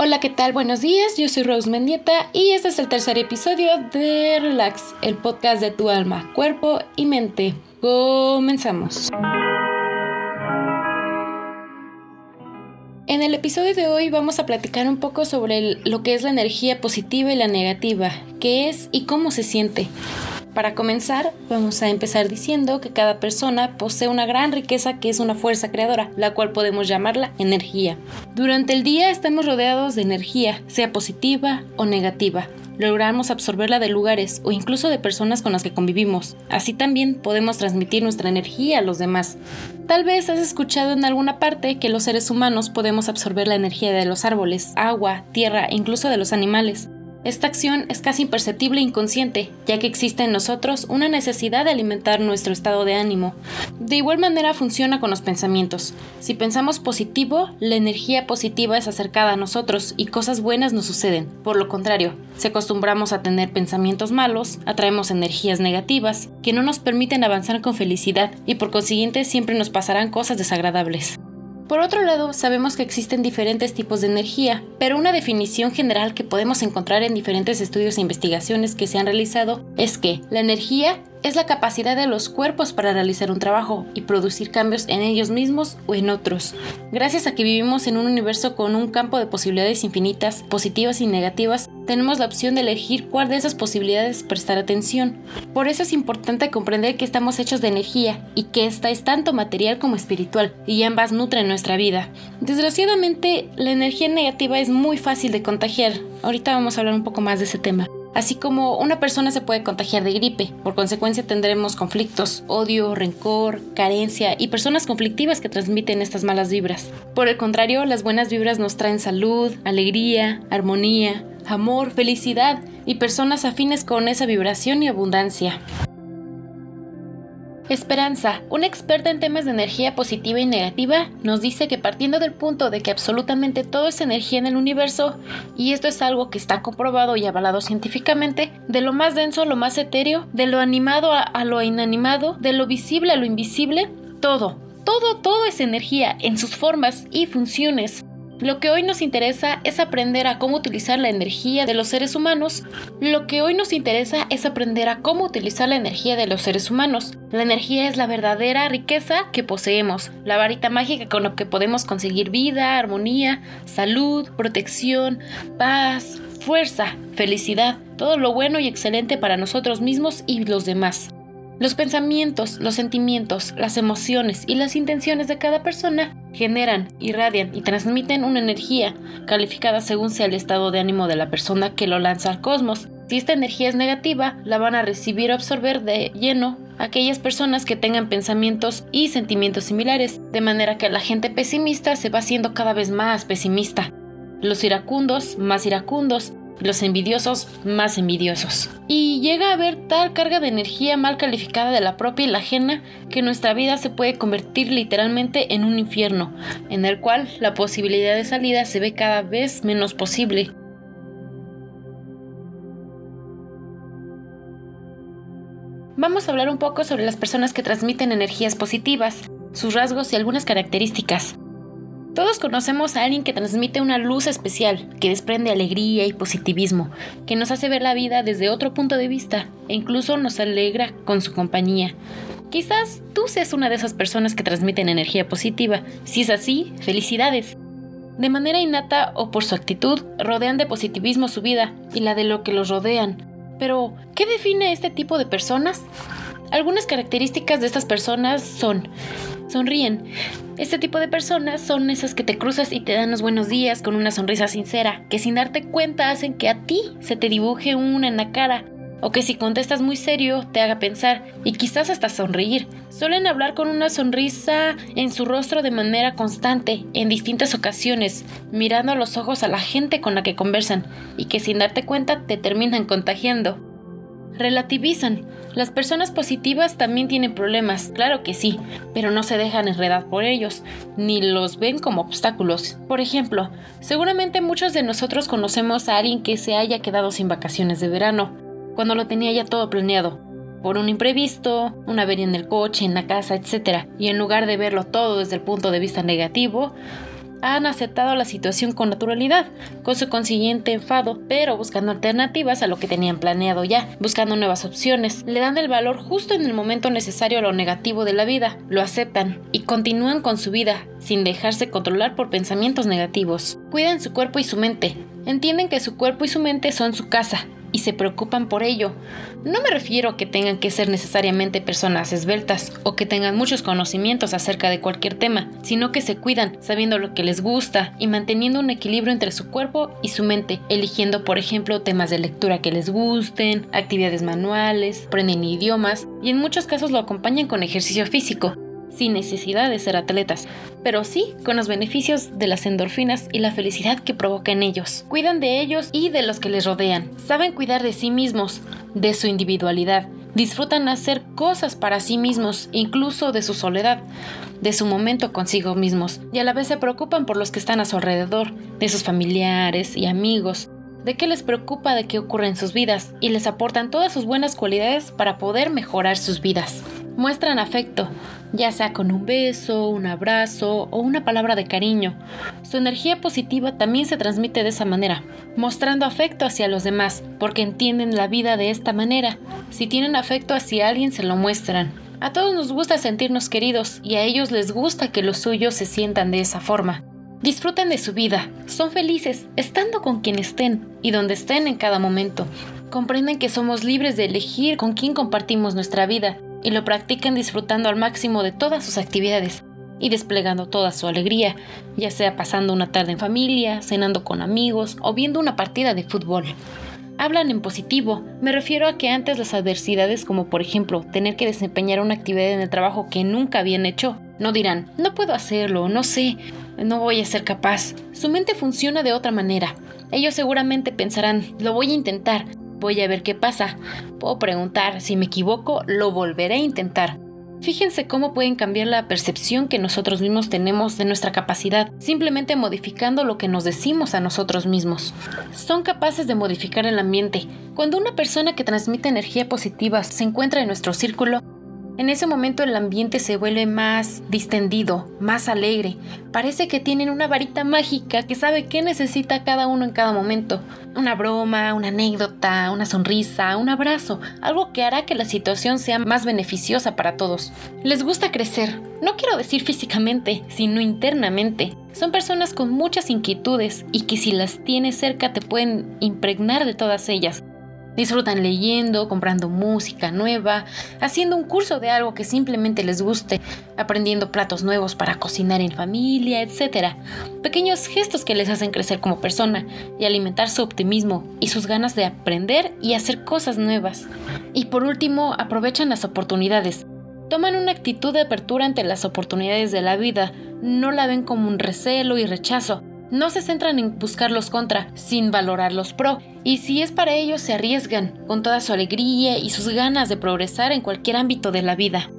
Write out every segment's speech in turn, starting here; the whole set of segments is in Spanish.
Hola, ¿qué tal? Buenos días, yo soy Rose Mendieta y este es el tercer episodio de Relax, el podcast de tu alma, cuerpo y mente. Comenzamos. En el episodio de hoy vamos a platicar un poco sobre lo que es la energía positiva y la negativa, qué es y cómo se siente. Para comenzar, vamos a empezar diciendo que cada persona posee una gran riqueza que es una fuerza creadora, la cual podemos llamarla energía. Durante el día estamos rodeados de energía, sea positiva o negativa. Logramos absorberla de lugares o incluso de personas con las que convivimos. Así también podemos transmitir nuestra energía a los demás. Tal vez has escuchado en alguna parte que los seres humanos podemos absorber la energía de los árboles, agua, tierra e incluso de los animales. Esta acción es casi imperceptible e inconsciente, ya que existe en nosotros una necesidad de alimentar nuestro estado de ánimo. De igual manera funciona con los pensamientos. Si pensamos positivo, la energía positiva es acercada a nosotros y cosas buenas nos suceden. Por lo contrario, si acostumbramos a tener pensamientos malos, atraemos energías negativas que no nos permiten avanzar con felicidad y por consiguiente siempre nos pasarán cosas desagradables. Por otro lado, sabemos que existen diferentes tipos de energía, pero una definición general que podemos encontrar en diferentes estudios e investigaciones que se han realizado es que la energía es la capacidad de los cuerpos para realizar un trabajo y producir cambios en ellos mismos o en otros. Gracias a que vivimos en un universo con un campo de posibilidades infinitas, positivas y negativas, tenemos la opción de elegir cuál de esas posibilidades prestar atención. Por eso es importante comprender que estamos hechos de energía y que esta es tanto material como espiritual y ambas nutren nuestra vida. Desgraciadamente, la energía negativa es muy fácil de contagiar. Ahorita vamos a hablar un poco más de ese tema así como una persona se puede contagiar de gripe. Por consecuencia tendremos conflictos, odio, rencor, carencia y personas conflictivas que transmiten estas malas vibras. Por el contrario, las buenas vibras nos traen salud, alegría, armonía, amor, felicidad y personas afines con esa vibración y abundancia. Esperanza, una experta en temas de energía positiva y negativa, nos dice que partiendo del punto de que absolutamente todo es energía en el universo, y esto es algo que está comprobado y avalado científicamente, de lo más denso a lo más etéreo, de lo animado a, lo inanimado, de lo visible a lo invisible, todo, todo, todo es energía en sus formas y funciones. Lo que hoy nos interesa es aprender a cómo utilizar la energía de los seres humanos. Lo que hoy nos interesa es aprender a cómo utilizar la energía de los seres humanos. La energía es la verdadera riqueza que poseemos, la varita mágica con la que podemos conseguir vida, armonía, salud, protección, paz, fuerza, felicidad, todo lo bueno y excelente para nosotros mismos y los demás. Los pensamientos, los sentimientos, las emociones y las intenciones de cada persona generan, irradian y transmiten una energía, calificada según sea el estado de ánimo de la persona que lo lanza al cosmos. Si esta energía es negativa, la van a recibir o absorber de lleno aquellas personas que tengan pensamientos y sentimientos similares, de manera que la gente pesimista se va haciendo cada vez más pesimista. Los iracundos, más iracundos, los envidiosos más envidiosos. Y llega a haber tal carga de energía mal calificada de la propia y la ajena que nuestra vida se puede convertir literalmente en un infierno, en el cual la posibilidad de salida se ve cada vez menos posible. Vamos a hablar un poco sobre las personas que transmiten energías positivas, sus rasgos y algunas características. Todos conocemos a alguien que transmite una luz especial, que desprende alegría y positivismo, que nos hace ver la vida desde otro punto de vista e incluso nos alegra con su compañía. Quizás tú seas una de esas personas que transmiten energía positiva. Si es así, felicidades. De manera innata o por su actitud, rodean de positivismo su vida y la de lo que los rodean. Pero, ¿qué define este tipo de personas? Algunas características de estas personas son sonríen. Este tipo de personas son esas que te cruzas y te dan los buenos días con una sonrisa sincera, que sin darte cuenta hacen que a ti se te dibuje una en la cara, o que si contestas muy serio te haga pensar y quizás hasta sonreír. Suelen hablar con una sonrisa en su rostro de manera constante, en distintas ocasiones, mirando a los ojos a la gente con la que conversan, y que sin darte cuenta te terminan contagiando relativizan. Las personas positivas también tienen problemas, claro que sí, pero no se dejan enredar por ellos, ni los ven como obstáculos. Por ejemplo, seguramente muchos de nosotros conocemos a alguien que se haya quedado sin vacaciones de verano, cuando lo tenía ya todo planeado. por un imprevisto, una avería en el coche, en la casa, etc. Y en lugar de verlo todo desde el punto de vista negativo, han aceptado la situación con naturalidad, con su consiguiente enfado, pero buscando alternativas a lo que tenían planeado ya, buscando nuevas opciones, le dan el valor justo en el momento necesario a lo negativo de la vida, lo aceptan y continúan con su vida sin dejarse controlar por pensamientos negativos. Cuidan su cuerpo y su mente, entienden que su cuerpo y su mente son su casa, y se preocupan por ello. No me refiero a que tengan que ser necesariamente personas esbeltas o que tengan muchos conocimientos acerca de cualquier tema, sino que se cuidan sabiendo lo que les gusta y manteniendo un equilibrio entre su cuerpo y su mente, eligiendo por ejemplo temas de lectura que les gusten, actividades manuales, aprenden idiomas y en muchos casos lo acompañan con ejercicio físico, sin necesidad de ser atletas, pero sí con los beneficios de las endorfinas y la felicidad que provoca en ellos. Cuidan de ellos y de los que les rodean. Saben cuidar de sí mismos, de su individualidad. Disfrutan hacer cosas para sí mismos, incluso de su soledad, de su momento consigo mismos, y a la vez se preocupan por los que están a su alrededor, de sus familiares y amigos, de qué les preocupa de qué ocurre en sus vidas y les aportan todas sus buenas cualidades para poder mejorar sus vidas. Muestran afecto, ya sea con un beso, un abrazo o una palabra de cariño. Su energía positiva también se transmite de esa manera, mostrando afecto hacia los demás, porque entienden la vida de esta manera. Si tienen afecto hacia alguien, se lo muestran. A todos nos gusta sentirnos queridos y a ellos les gusta que los suyos se sientan de esa forma. Disfruten de su vida, son felices estando con quien estén y donde estén en cada momento. Comprenden que somos libres de elegir con quién compartimos nuestra vida y lo practican disfrutando al máximo de todas sus actividades y desplegando toda su alegría, ya sea pasando una tarde en familia, cenando con amigos o viendo una partida de fútbol. Hablan en positivo, me refiero a que antes las adversidades como por ejemplo tener que desempeñar una actividad en el trabajo que nunca habían hecho, no dirán, no puedo hacerlo, no sé, no voy a ser capaz. Su mente funciona de otra manera. Ellos seguramente pensarán, lo voy a intentar, Voy a ver qué pasa. Puedo preguntar, si me equivoco, lo volveré a intentar. Fíjense cómo pueden cambiar la percepción que nosotros mismos tenemos de nuestra capacidad, simplemente modificando lo que nos decimos a nosotros mismos. Son capaces de modificar el ambiente. Cuando una persona que transmite energía positiva se encuentra en nuestro círculo, en ese momento el ambiente se vuelve más distendido, más alegre. Parece que tienen una varita mágica que sabe qué necesita cada uno en cada momento. Una broma, una anécdota, una sonrisa, un abrazo, algo que hará que la situación sea más beneficiosa para todos. Les gusta crecer, no quiero decir físicamente, sino internamente. Son personas con muchas inquietudes y que si las tienes cerca te pueden impregnar de todas ellas. Disfrutan leyendo, comprando música nueva, haciendo un curso de algo que simplemente les guste, aprendiendo platos nuevos para cocinar en familia, etc. Pequeños gestos que les hacen crecer como persona y alimentar su optimismo y sus ganas de aprender y hacer cosas nuevas. Y por último, aprovechan las oportunidades. Toman una actitud de apertura ante las oportunidades de la vida, no la ven como un recelo y rechazo, no se centran en buscar los contra, sin valorar los pro, y si es para ellos se arriesgan, con toda su alegría y sus ganas de progresar en cualquier ámbito de la vida.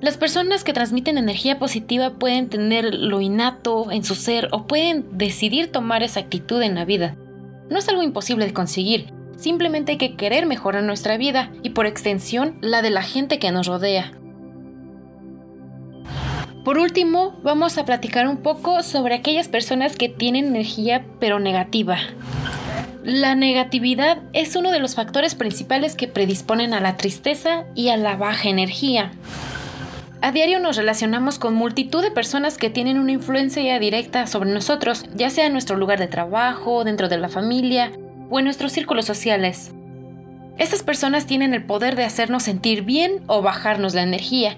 Las personas que transmiten energía positiva pueden tener lo innato en su ser o pueden decidir tomar esa actitud en la vida. No es algo imposible de conseguir, simplemente hay que querer mejorar nuestra vida y por extensión la de la gente que nos rodea. Por último, vamos a platicar un poco sobre aquellas personas que tienen energía pero negativa. La negatividad es uno de los factores principales que predisponen a la tristeza y a la baja energía. A diario nos relacionamos con multitud de personas que tienen una influencia directa sobre nosotros, ya sea en nuestro lugar de trabajo, dentro de la familia o en nuestros círculos sociales. Estas personas tienen el poder de hacernos sentir bien o bajarnos la energía,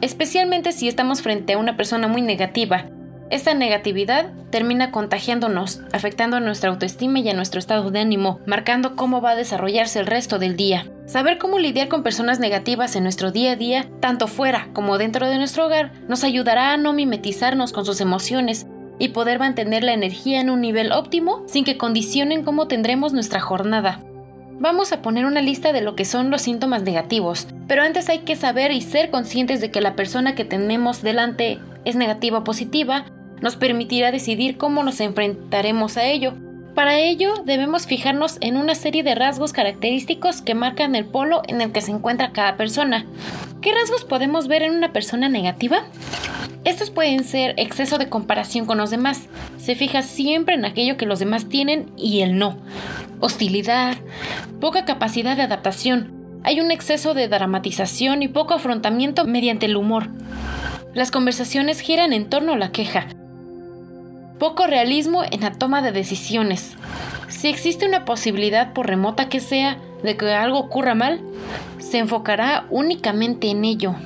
especialmente si estamos frente a una persona muy negativa. Esta negatividad termina contagiándonos, afectando a nuestra autoestima y a nuestro estado de ánimo, marcando cómo va a desarrollarse el resto del día. Saber cómo lidiar con personas negativas en nuestro día a día, tanto fuera como dentro de nuestro hogar, nos ayudará a no mimetizarnos con sus emociones y poder mantener la energía en un nivel óptimo sin que condicionen cómo tendremos nuestra jornada. Vamos a poner una lista de lo que son los síntomas negativos, pero antes hay que saber y ser conscientes de que la persona que tenemos delante es negativa o positiva, nos permitirá decidir cómo nos enfrentaremos a ello. Para ello debemos fijarnos en una serie de rasgos característicos que marcan el polo en el que se encuentra cada persona. ¿Qué rasgos podemos ver en una persona negativa? Estos pueden ser exceso de comparación con los demás. Se fija siempre en aquello que los demás tienen y él no. Hostilidad, poca capacidad de adaptación. Hay un exceso de dramatización y poco afrontamiento mediante el humor. Las conversaciones giran en torno a la queja, poco realismo en la toma de decisiones. Si existe una posibilidad, por remota que sea, de que algo ocurra mal, se enfocará únicamente en ello.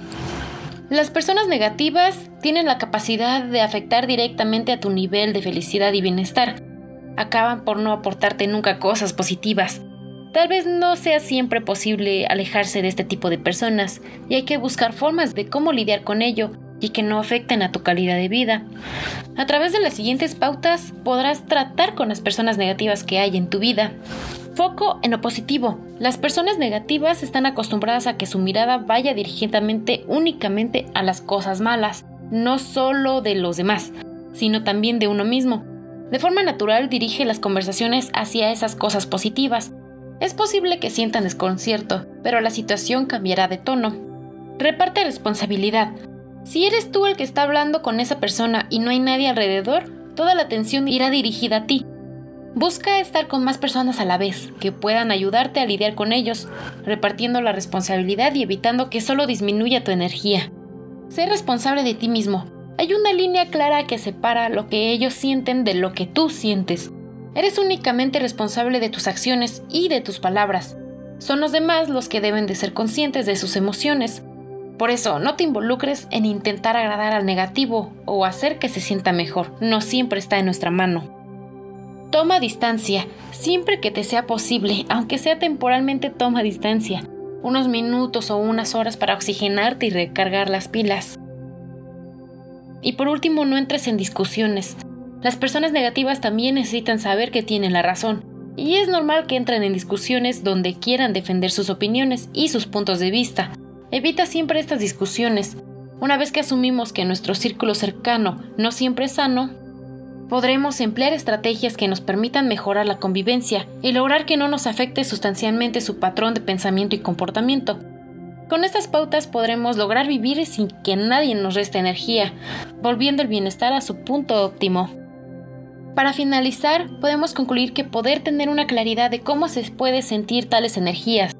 Las personas negativas tienen la capacidad de afectar directamente a tu nivel de felicidad y bienestar. Acaban por no aportarte nunca cosas positivas. Tal vez no sea siempre posible alejarse de este tipo de personas y hay que buscar formas de cómo lidiar con ello y que no afecten a tu calidad de vida. A través de las siguientes pautas podrás tratar con las personas negativas que hay en tu vida. Foco en lo positivo. Las personas negativas están acostumbradas a que su mirada vaya dirigidamente únicamente a las cosas malas, no solo de los demás, sino también de uno mismo. De forma natural dirige las conversaciones hacia esas cosas positivas. Es posible que sientan desconcierto, pero la situación cambiará de tono. Reparte responsabilidad. Si eres tú el que está hablando con esa persona y no hay nadie alrededor, toda la atención irá dirigida a ti. Busca estar con más personas a la vez, que puedan ayudarte a lidiar con ellos, repartiendo la responsabilidad y evitando que solo disminuya tu energía. Sé responsable de ti mismo. Hay una línea clara que separa lo que ellos sienten de lo que tú sientes. Eres únicamente responsable de tus acciones y de tus palabras. Son los demás los que deben de ser conscientes de sus emociones, por eso, no te involucres en intentar agradar al negativo o hacer que se sienta mejor. No siempre está en nuestra mano. Toma distancia, siempre que te sea posible, aunque sea temporalmente toma distancia. Unos minutos o unas horas para oxigenarte y recargar las pilas. Y por último, no entres en discusiones. Las personas negativas también necesitan saber que tienen la razón. Y es normal que entren en discusiones donde quieran defender sus opiniones y sus puntos de vista. Evita siempre estas discusiones. Una vez que asumimos que nuestro círculo cercano no siempre es sano, podremos emplear estrategias que nos permitan mejorar la convivencia y lograr que no nos afecte sustancialmente su patrón de pensamiento y comportamiento. Con estas pautas podremos lograr vivir sin que nadie nos reste energía, volviendo el bienestar a su punto óptimo. Para finalizar, podemos concluir que poder tener una claridad de cómo se puede sentir tales energías,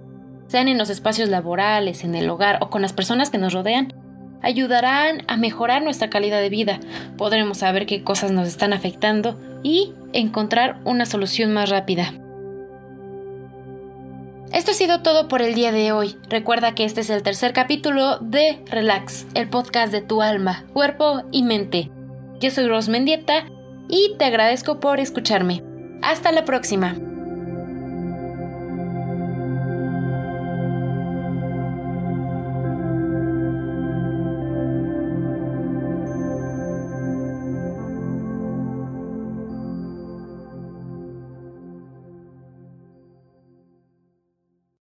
sean en los espacios laborales, en el hogar o con las personas que nos rodean, ayudarán a mejorar nuestra calidad de vida. Podremos saber qué cosas nos están afectando y encontrar una solución más rápida. Esto ha sido todo por el día de hoy. Recuerda que este es el tercer capítulo de Relax, el podcast de tu alma, cuerpo y mente. Yo soy Ros Mendieta y te agradezco por escucharme. Hasta la próxima.